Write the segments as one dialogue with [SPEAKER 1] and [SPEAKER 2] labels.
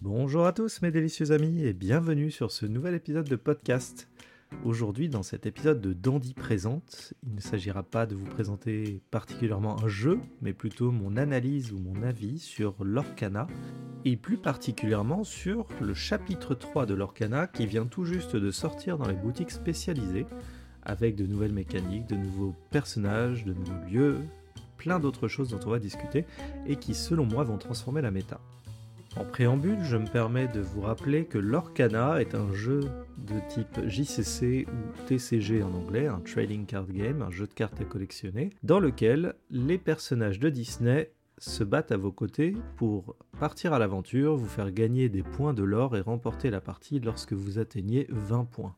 [SPEAKER 1] Bonjour à tous mes délicieux amis et bienvenue sur ce nouvel épisode de podcast. Aujourd'hui dans cet épisode de Dandy Présente, il ne s'agira pas de vous présenter particulièrement un jeu, mais plutôt mon analyse ou mon avis sur l'Orcana, et plus particulièrement sur le chapitre 3 de l'Orcana qui vient tout juste de sortir dans les boutiques spécialisées, avec de nouvelles mécaniques, de nouveaux personnages, de nouveaux lieux, plein d'autres choses dont on va discuter, et qui selon moi vont transformer la méta. En préambule, je me permets de vous rappeler que l'Orcana est un jeu de type JCC ou TCG en anglais, un trading card game, un jeu de cartes à collectionner, dans lequel les personnages de Disney se battent à vos côtés pour partir à l'aventure, vous faire gagner des points de l'or et remporter la partie lorsque vous atteignez 20 points.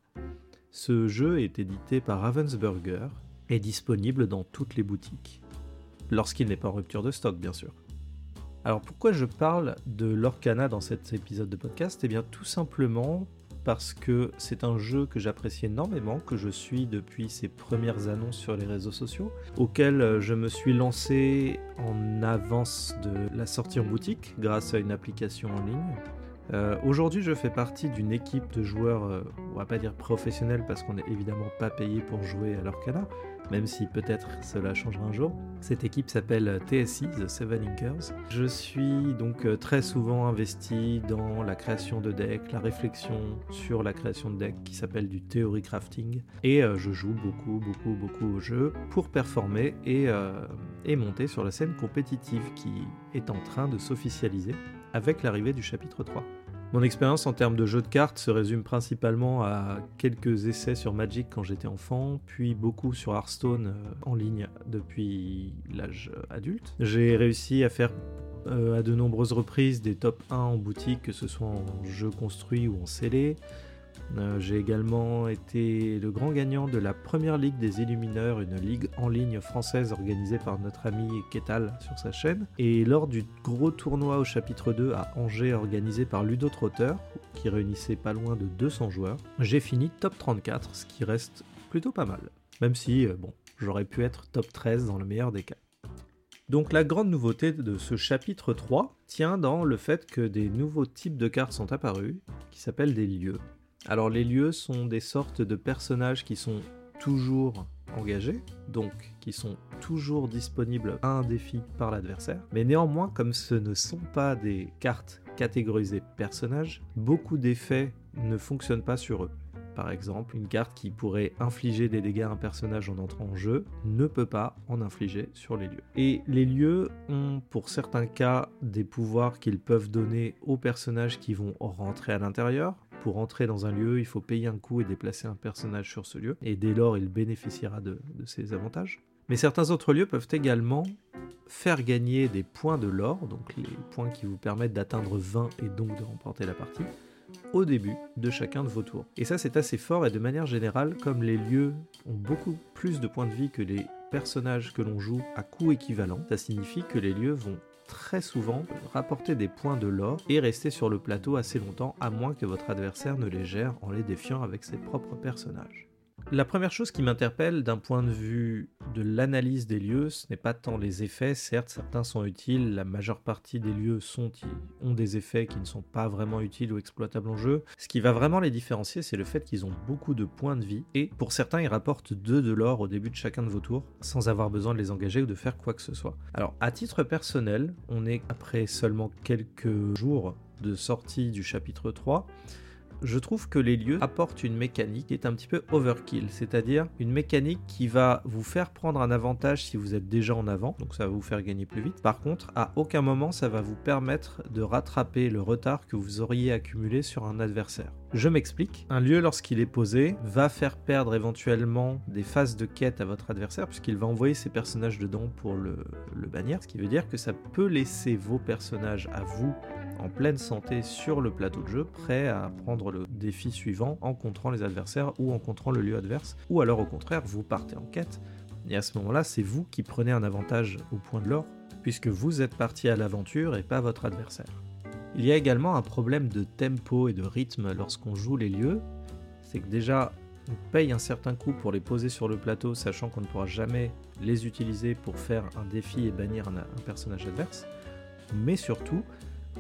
[SPEAKER 1] Ce jeu est édité par Ravensburger et disponible dans toutes les boutiques. Lorsqu'il n'est pas en rupture de stock, bien sûr. Alors pourquoi je parle de l'Orcana dans cet épisode de podcast? Eh bien tout simplement parce que c'est un jeu que j'apprécie énormément, que je suis depuis ses premières annonces sur les réseaux sociaux, auquel je me suis lancé en avance de la sortie en boutique grâce à une application en ligne. Euh, Aujourd'hui, je fais partie d'une équipe de joueurs, euh, on va pas dire professionnels parce qu'on n'est évidemment pas payé pour jouer à l'Orcana, même si peut-être cela changera un jour. Cette équipe s'appelle TSI, The Seven Inkers. Je suis donc euh, très souvent investi dans la création de decks, la réflexion sur la création de decks qui s'appelle du theory crafting, et je joue beaucoup, beaucoup, beaucoup au jeu pour performer et monter sur la scène compétitive qui est en train de s'officialiser avec l'arrivée du chapitre 3. Mon expérience en termes de jeu de cartes se résume principalement à quelques essais sur Magic quand j'étais enfant, puis beaucoup sur Hearthstone euh, en ligne depuis l'âge adulte. J'ai réussi à faire euh, à de nombreuses reprises des top 1 en boutique, que ce soit en jeu construit ou en scellé. Euh, J'ai également été le grand gagnant de la première ligue des Illumineurs, une ligue en ligne française organisée par notre ami Ketal sur sa chaîne. Et lors du gros tournoi au chapitre 2 à Angers organisé par Ludo Trotter, qui réunissait pas loin de 200 joueurs, j'ai fini top 34, ce qui reste plutôt pas mal. Même si, euh, bon, j'aurais pu être top 13 dans le meilleur des cas. Donc la grande nouveauté de ce chapitre 3 tient dans le fait que des nouveaux types de cartes sont apparus, qui s'appellent des lieux. Alors les lieux sont des sortes de personnages qui sont toujours engagés, donc qui sont toujours disponibles à un défi par l'adversaire. Mais néanmoins, comme ce ne sont pas des cartes catégorisées personnages, beaucoup d'effets ne fonctionnent pas sur eux. Par exemple, une carte qui pourrait infliger des dégâts à un personnage en entrant en jeu ne peut pas en infliger sur les lieux. Et les lieux ont pour certains cas des pouvoirs qu'ils peuvent donner aux personnages qui vont rentrer à l'intérieur, pour entrer dans un lieu, il faut payer un coût et déplacer un personnage sur ce lieu, et dès lors, il bénéficiera de, de ces avantages. Mais certains autres lieux peuvent également faire gagner des points de l'or, donc les points qui vous permettent d'atteindre 20 et donc de remporter la partie, au début de chacun de vos tours. Et ça c'est assez fort et de manière générale, comme les lieux ont beaucoup plus de points de vie que les personnages que l'on joue à coût équivalent, ça signifie que les lieux vont très souvent rapporter des points de l'or et rester sur le plateau assez longtemps à moins que votre adversaire ne les gère en les défiant avec ses propres personnages. La première chose qui m'interpelle d'un point de vue de l'analyse des lieux, ce n'est pas tant les effets, certes certains sont utiles, la majeure partie des lieux ont des effets qui ne sont pas vraiment utiles ou exploitables en jeu. Ce qui va vraiment les différencier, c'est le fait qu'ils ont beaucoup de points de vie, et pour certains ils rapportent 2 de l'or au début de chacun de vos tours, sans avoir besoin de les engager ou de faire quoi que ce soit. Alors à titre personnel, on est après seulement quelques jours de sortie du chapitre 3, je trouve que les lieux apportent une mécanique qui est un petit peu overkill, c'est-à-dire une mécanique qui va vous faire prendre un avantage si vous êtes déjà en avant, donc ça va vous faire gagner plus vite. Par contre, à aucun moment ça va vous permettre de rattraper le retard que vous auriez accumulé sur un adversaire. Je m'explique. Un lieu, lorsqu'il est posé, va faire perdre éventuellement des phases de quête à votre adversaire, puisqu'il va envoyer ses personnages dedans pour le, le bannir, ce qui veut dire que ça peut laisser vos personnages à vous en pleine santé sur le plateau de jeu, prêts à prendre le défi suivant en contrant les adversaires ou en contrant le lieu adverse, ou alors au contraire, vous partez en quête, et à ce moment-là, c'est vous qui prenez un avantage au point de l'or, puisque vous êtes parti à l'aventure et pas votre adversaire. Il y a également un problème de tempo et de rythme lorsqu'on joue les lieux, c'est que déjà on paye un certain coût pour les poser sur le plateau, sachant qu'on ne pourra jamais les utiliser pour faire un défi et bannir un, un personnage adverse, mais surtout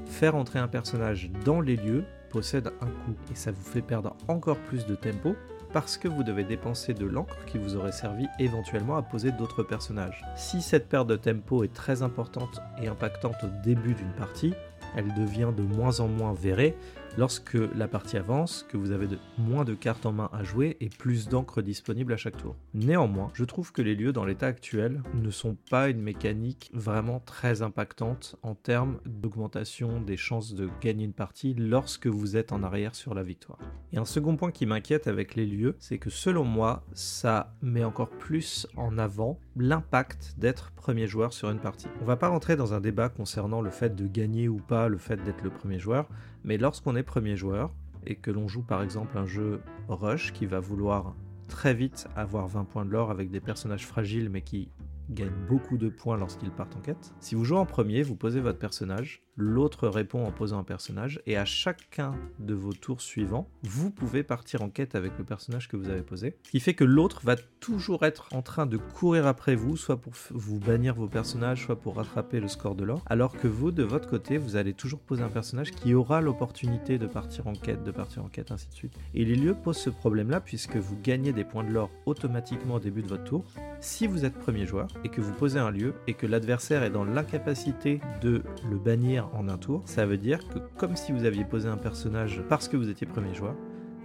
[SPEAKER 1] faire entrer un personnage dans les lieux possède un coût et ça vous fait perdre encore plus de tempo parce que vous devez dépenser de l'encre qui vous aurait servi éventuellement à poser d'autres personnages. Si cette perte de tempo est très importante et impactante au début d'une partie, elle devient de moins en moins verrée lorsque la partie avance, que vous avez moins de cartes en main à jouer et plus d'encre disponible à chaque tour. Néanmoins, je trouve que les lieux dans l'état actuel ne sont pas une mécanique vraiment très impactante en termes d'augmentation des chances de gagner une partie lorsque vous êtes en arrière sur la victoire. Et un second point qui m'inquiète avec les lieux, c'est que selon moi, ça met encore plus en avant l'impact d'être premier joueur sur une partie. On va pas rentrer dans un débat concernant le fait de gagner ou pas, le fait d'être le premier joueur, mais lorsqu'on est premier joueur et que l'on joue par exemple un jeu rush qui va vouloir très vite avoir 20 points de l'or avec des personnages fragiles mais qui gagnent beaucoup de points lorsqu'ils partent en quête. Si vous jouez en premier, vous posez votre personnage, l'autre répond en posant un personnage, et à chacun de vos tours suivants, vous pouvez partir en quête avec le personnage que vous avez posé. Ce qui fait que l'autre va toujours être en train de courir après vous, soit pour vous bannir vos personnages, soit pour rattraper le score de l'or, alors que vous, de votre côté, vous allez toujours poser un personnage qui aura l'opportunité de partir en quête, de partir en quête, ainsi de suite. Et les lieux posent ce problème-là puisque vous gagnez des points de l'or automatiquement au début de votre tour, si vous êtes premier joueur et que vous posez un lieu et que l'adversaire est dans l'incapacité de le bannir en un tour, ça veut dire que comme si vous aviez posé un personnage parce que vous étiez premier joueur,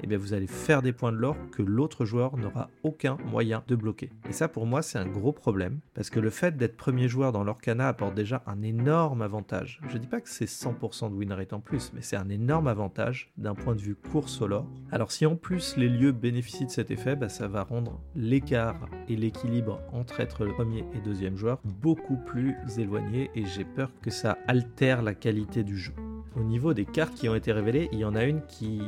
[SPEAKER 1] eh bien vous allez faire des points de l'or que l'autre joueur n'aura aucun moyen de bloquer. Et ça pour moi c'est un gros problème, parce que le fait d'être premier joueur dans l'Orcana apporte déjà un énorme avantage. Je dis pas que c'est 100% de win rate en plus, mais c'est un énorme avantage d'un point de vue course au lore. Alors si en plus les lieux bénéficient de cet effet, bah, ça va rendre l'écart et l'équilibre entre être le premier et deuxième joueur beaucoup plus éloigné, et j'ai peur que ça altère la qualité du jeu. Au niveau des cartes qui ont été révélées, il y en a une qui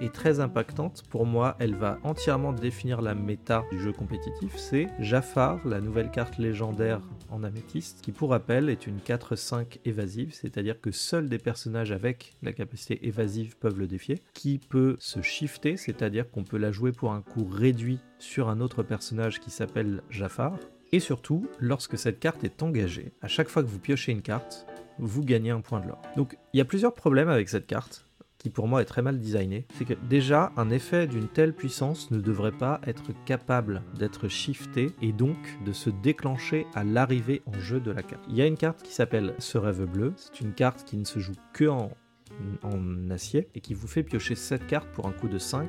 [SPEAKER 1] est très impactante. Pour moi, elle va entièrement définir la méta du jeu compétitif. C'est Jafar, la nouvelle carte légendaire en améthyste, qui pour rappel est une 4-5 évasive, c'est-à-dire que seuls des personnages avec la capacité évasive peuvent le défier, qui peut se shifter, c'est-à-dire qu'on peut la jouer pour un coût réduit sur un autre personnage qui s'appelle Jafar. Et surtout, lorsque cette carte est engagée, à chaque fois que vous piochez une carte, vous gagnez un point de l'or. Donc il y a plusieurs problèmes avec cette carte pour moi est très mal designé, c'est que déjà un effet d'une telle puissance ne devrait pas être capable d'être shifté et donc de se déclencher à l'arrivée en jeu de la carte. Il y a une carte qui s'appelle Ce rêve bleu, c'est une carte qui ne se joue que en, en acier et qui vous fait piocher cette carte pour un coût de 5,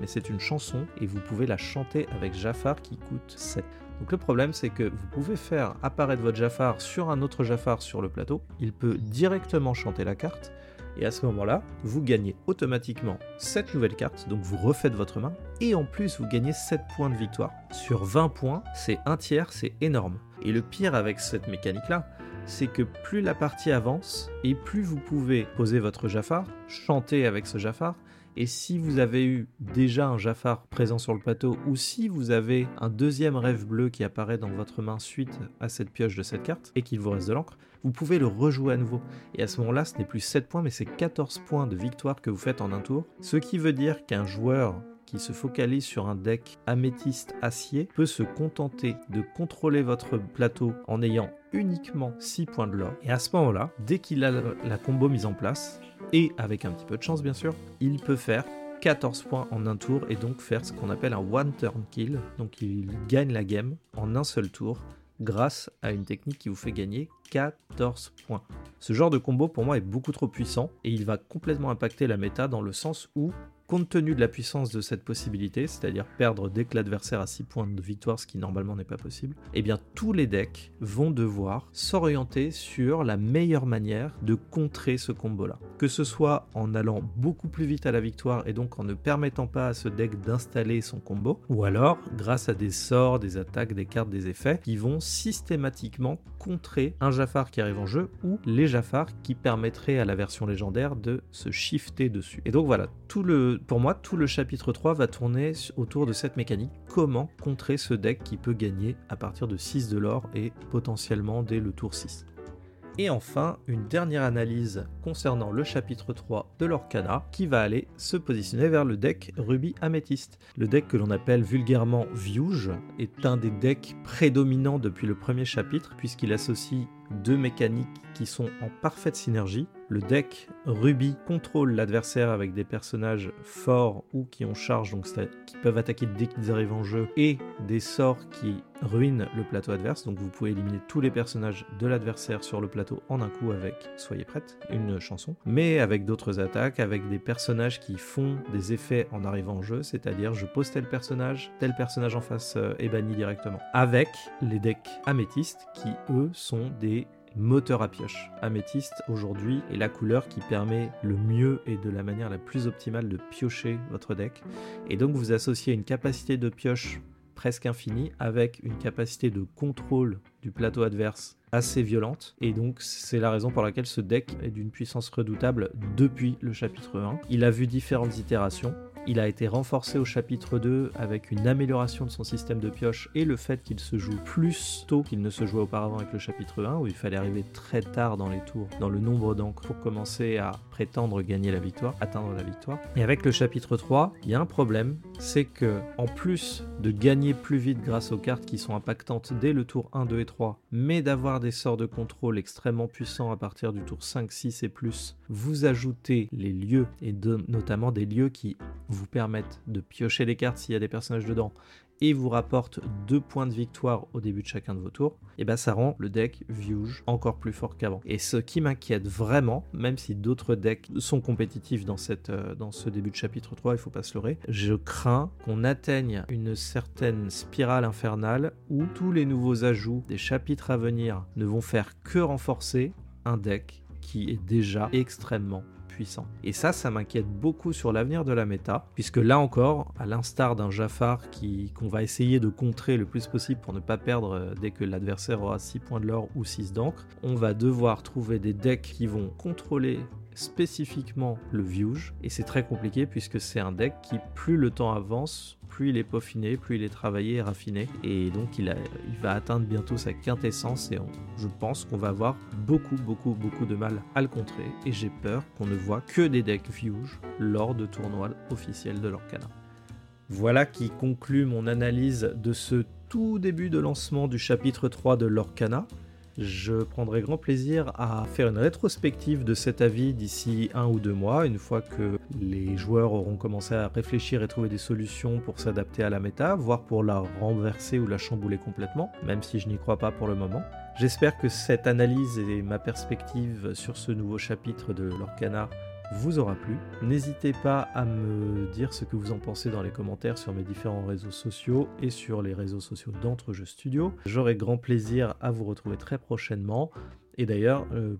[SPEAKER 1] mais c'est une chanson et vous pouvez la chanter avec Jafar qui coûte 7. Donc le problème c'est que vous pouvez faire apparaître votre Jafar sur un autre Jafar sur le plateau, il peut directement chanter la carte, et à ce moment-là, vous gagnez automatiquement cette nouvelle carte, donc vous refaites votre main, et en plus vous gagnez 7 points de victoire. Sur 20 points, c'est un tiers, c'est énorme. Et le pire avec cette mécanique-là, c'est que plus la partie avance, et plus vous pouvez poser votre Jafar, chanter avec ce Jafar, et si vous avez eu déjà un Jafar présent sur le plateau, ou si vous avez un deuxième rêve bleu qui apparaît dans votre main suite à cette pioche de cette carte, et qu'il vous reste de l'encre, vous pouvez le rejouer à nouveau. Et à ce moment-là, ce n'est plus 7 points, mais c'est 14 points de victoire que vous faites en un tour. Ce qui veut dire qu'un joueur qui se focalise sur un deck améthyste acier peut se contenter de contrôler votre plateau en ayant uniquement 6 points de l'or. Et à ce moment-là, dès qu'il a la combo mise en place, et avec un petit peu de chance bien sûr, il peut faire 14 points en un tour et donc faire ce qu'on appelle un one turn kill. Donc il gagne la game en un seul tour grâce à une technique qui vous fait gagner 14 points. Ce genre de combo pour moi est beaucoup trop puissant et il va complètement impacter la méta dans le sens où compte tenu de la puissance de cette possibilité, c'est-à-dire perdre dès que l'adversaire a 6 points de victoire, ce qui normalement n'est pas possible, eh bien tous les decks vont devoir s'orienter sur la meilleure manière de contrer ce combo-là. Que ce soit en allant beaucoup plus vite à la victoire et donc en ne permettant pas à ce deck d'installer son combo, ou alors grâce à des sorts, des attaques, des cartes, des effets qui vont systématiquement contrer un Jafar qui arrive en jeu ou les Jafar qui permettraient à la version légendaire de se shifter dessus. Et donc voilà, tout le pour moi, tout le chapitre 3 va tourner autour de cette mécanique. Comment contrer ce deck qui peut gagner à partir de 6 de l'or et potentiellement dès le tour 6. Et enfin, une dernière analyse concernant le chapitre 3 de l'Orcana qui va aller se positionner vers le deck Ruby Amethyst. Le deck que l'on appelle vulgairement Viouge est un des decks prédominants depuis le premier chapitre puisqu'il associe deux mécaniques qui sont en parfaite synergie, Le deck Ruby contrôle l'adversaire avec des personnages forts ou qui ont charge, donc qui peuvent attaquer dès qu'ils arrivent en jeu, et des sorts qui ruinent le plateau adverse. Donc vous pouvez éliminer tous les personnages de l'adversaire sur le plateau en un coup avec, soyez prête, une chanson. Mais avec d'autres attaques, avec des personnages qui font des effets en arrivant en jeu, c'est-à-dire je pose tel personnage, tel personnage en face euh, est banni directement. Avec les decks améthystes qui eux sont des moteur à pioche. Améthyste aujourd'hui est la couleur qui permet le mieux et de la manière la plus optimale de piocher votre deck. Et donc vous associez une capacité de pioche presque infinie avec une capacité de contrôle du plateau adverse assez violente et donc c'est la raison pour laquelle ce deck est d'une puissance redoutable depuis le chapitre 1. Il a vu différentes itérations il a été renforcé au chapitre 2 avec une amélioration de son système de pioche et le fait qu'il se joue plus tôt qu'il ne se jouait auparavant avec le chapitre 1 où il fallait arriver très tard dans les tours, dans le nombre d'encres pour commencer à prétendre gagner la victoire, atteindre la victoire. Et avec le chapitre 3, il y a un problème, c'est que en plus de gagner plus vite grâce aux cartes qui sont impactantes dès le tour 1, 2 et 3, mais d'avoir des sorts de contrôle extrêmement puissants à partir du tour 5, 6 et plus, vous ajoutez les lieux et notamment des lieux qui vous permettent de piocher les cartes s'il y a des personnages dedans et vous rapporte deux points de victoire au début de chacun de vos tours, et ben ça rend le deck Viewge encore plus fort qu'avant. Et ce qui m'inquiète vraiment, même si d'autres decks sont compétitifs dans, euh, ce début de chapitre 3, il faut pas se leurrer, je crains qu'on atteigne une certaine spirale infernale où tous les nouveaux ajouts des chapitres à venir ne vont faire que renforcer un deck qui est déjà extrêmement puissant. Et ça, ça m'inquiète beaucoup sur l'avenir de la méta, puisque là encore, à l'instar d'un Jafar qui, qu'on va essayer de contrer le plus possible pour ne pas perdre euh, dès que l'adversaire aura 6 points de l'or ou 6 d'encre, on va devoir trouver des decks qui vont contrôler spécifiquement le Viewge, et c'est très compliqué puisque c'est un deck qui, plus le temps avance, plus il est peaufiné, plus il est travaillé et raffiné. Et donc il, va atteindre bientôt sa quintessence et je pense qu'on va avoir beaucoup, beaucoup, beaucoup de mal à le contrer. Et j'ai peur qu'on ne voit que des decks Fuge lors de tournois officiels de l'Orcana. Voilà qui conclut mon analyse de ce tout début de lancement du chapitre 3 de l'Orcana. Je prendrai grand plaisir à faire une rétrospective de cet avis d'ici un ou deux mois, une fois que les joueurs auront commencé à réfléchir et trouver des solutions pour s'adapter à la méta, voire pour la renverser ou la chambouler complètement, même si je n'y crois pas pour le moment. J'espère que cette analyse et ma perspective sur ce nouveau chapitre de l'Orcana vous aura plu. N'hésitez pas à me dire ce que vous en pensez dans les commentaires sur mes différents réseaux sociaux et sur les réseaux sociaux d'Entre-Jeux Studio. J'aurai grand plaisir à vous retrouver très prochainement. Et d'ailleurs, euh,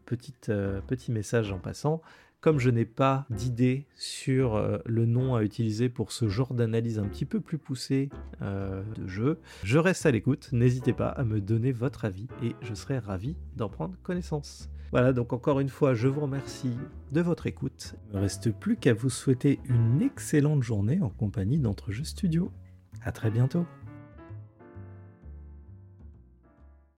[SPEAKER 1] euh, petit message en passant, comme je n'ai pas d'idée sur euh, le nom à utiliser pour ce genre d'analyse un petit peu plus poussée de jeu, je reste à l'écoute. N'hésitez pas à me donner votre avis et je serai ravi d'en prendre connaissance. Voilà, donc encore une fois, je vous remercie de votre écoute. Il ne me reste plus qu'à vous souhaiter une excellente journée en compagnie d'Entrejeux Studio. A très bientôt